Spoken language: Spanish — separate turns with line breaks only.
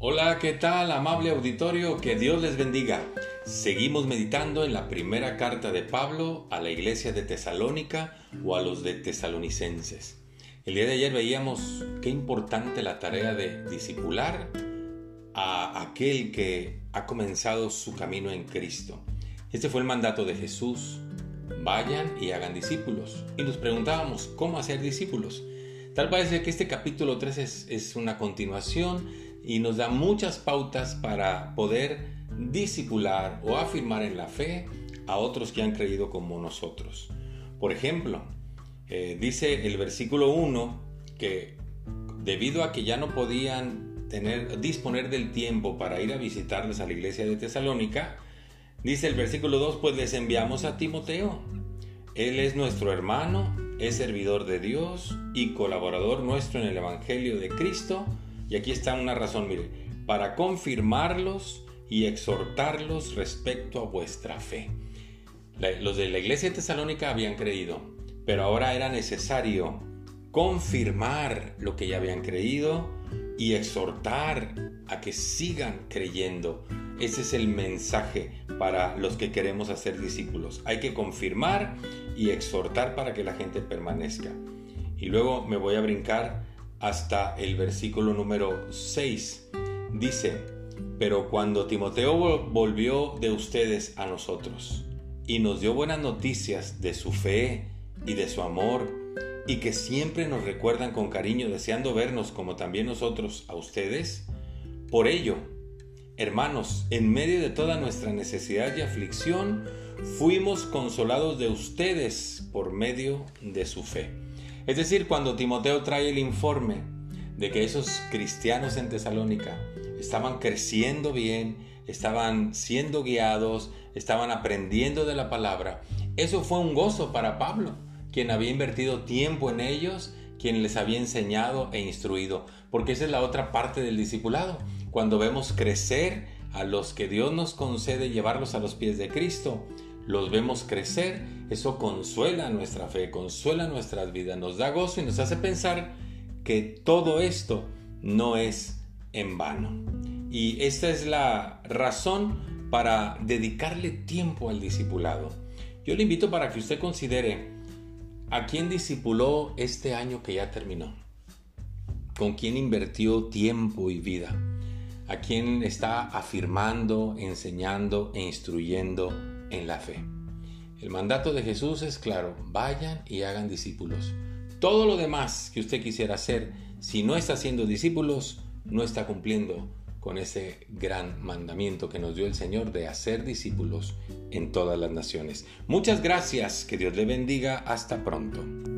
Hola, ¿qué tal, amable auditorio? Que Dios les bendiga. Seguimos meditando en la primera carta de Pablo a la iglesia de Tesalónica o a los de tesalonicenses. El día de ayer veíamos qué importante la tarea de discipular a aquel que ha comenzado su camino en Cristo. Este fue el mandato de Jesús. Vayan y hagan discípulos. Y nos preguntábamos, ¿cómo hacer discípulos? Tal parece que este capítulo 3 es, es una continuación y nos da muchas pautas para poder discipular o afirmar en la fe a otros que han creído como nosotros. Por ejemplo, eh, dice el versículo 1 que debido a que ya no podían tener, disponer del tiempo para ir a visitarles a la iglesia de Tesalónica, dice el versículo 2, pues les enviamos a Timoteo. Él es nuestro hermano es servidor de Dios y colaborador nuestro en el Evangelio de Cristo. Y aquí está una razón, mire, para confirmarlos y exhortarlos respecto a vuestra fe. los de la iglesia de Tesalónica habían creído, pero ahora era necesario confirmar lo que ya habían creído y exhortar a que sigan creyendo. Ese es el mensaje para los que queremos hacer discípulos. Hay que confirmar y exhortar para que la gente permanezca. Y luego me voy a brincar hasta el versículo número 6. Dice, pero cuando Timoteo volvió de ustedes a nosotros y nos dio buenas noticias de su fe y de su amor, y que siempre nos recuerdan con cariño deseando vernos como también nosotros a ustedes, por ello, hermanos, en medio de toda nuestra necesidad y aflicción, fuimos consolados de ustedes por medio de su fe. Es decir, cuando Timoteo trae el informe de que esos cristianos en Tesalónica estaban creciendo bien, estaban siendo guiados, estaban aprendiendo de la palabra, eso fue un gozo para Pablo, quien había invertido tiempo en ellos, quien les había enseñado e instruido, porque esa es la otra parte del discipulado. Cuando vemos crecer a los que Dios nos concede llevarlos a los pies de Cristo, los vemos crecer, eso consuela nuestra fe, consuela nuestras vidas, nos da gozo y nos hace pensar que todo esto no es en vano. Y esta es la razón para dedicarle tiempo al discipulado. Yo le invito para que usted considere a quién discipuló este año que ya terminó, con quién invirtió tiempo y vida, a quién está afirmando, enseñando e instruyendo en la fe. El mandato de Jesús es claro, vayan y hagan discípulos. Todo lo demás que usted quisiera hacer, si no está haciendo discípulos, no está cumpliendo con ese gran mandamiento que nos dio el Señor de hacer discípulos en todas las naciones. Muchas gracias, que Dios le bendiga, hasta pronto.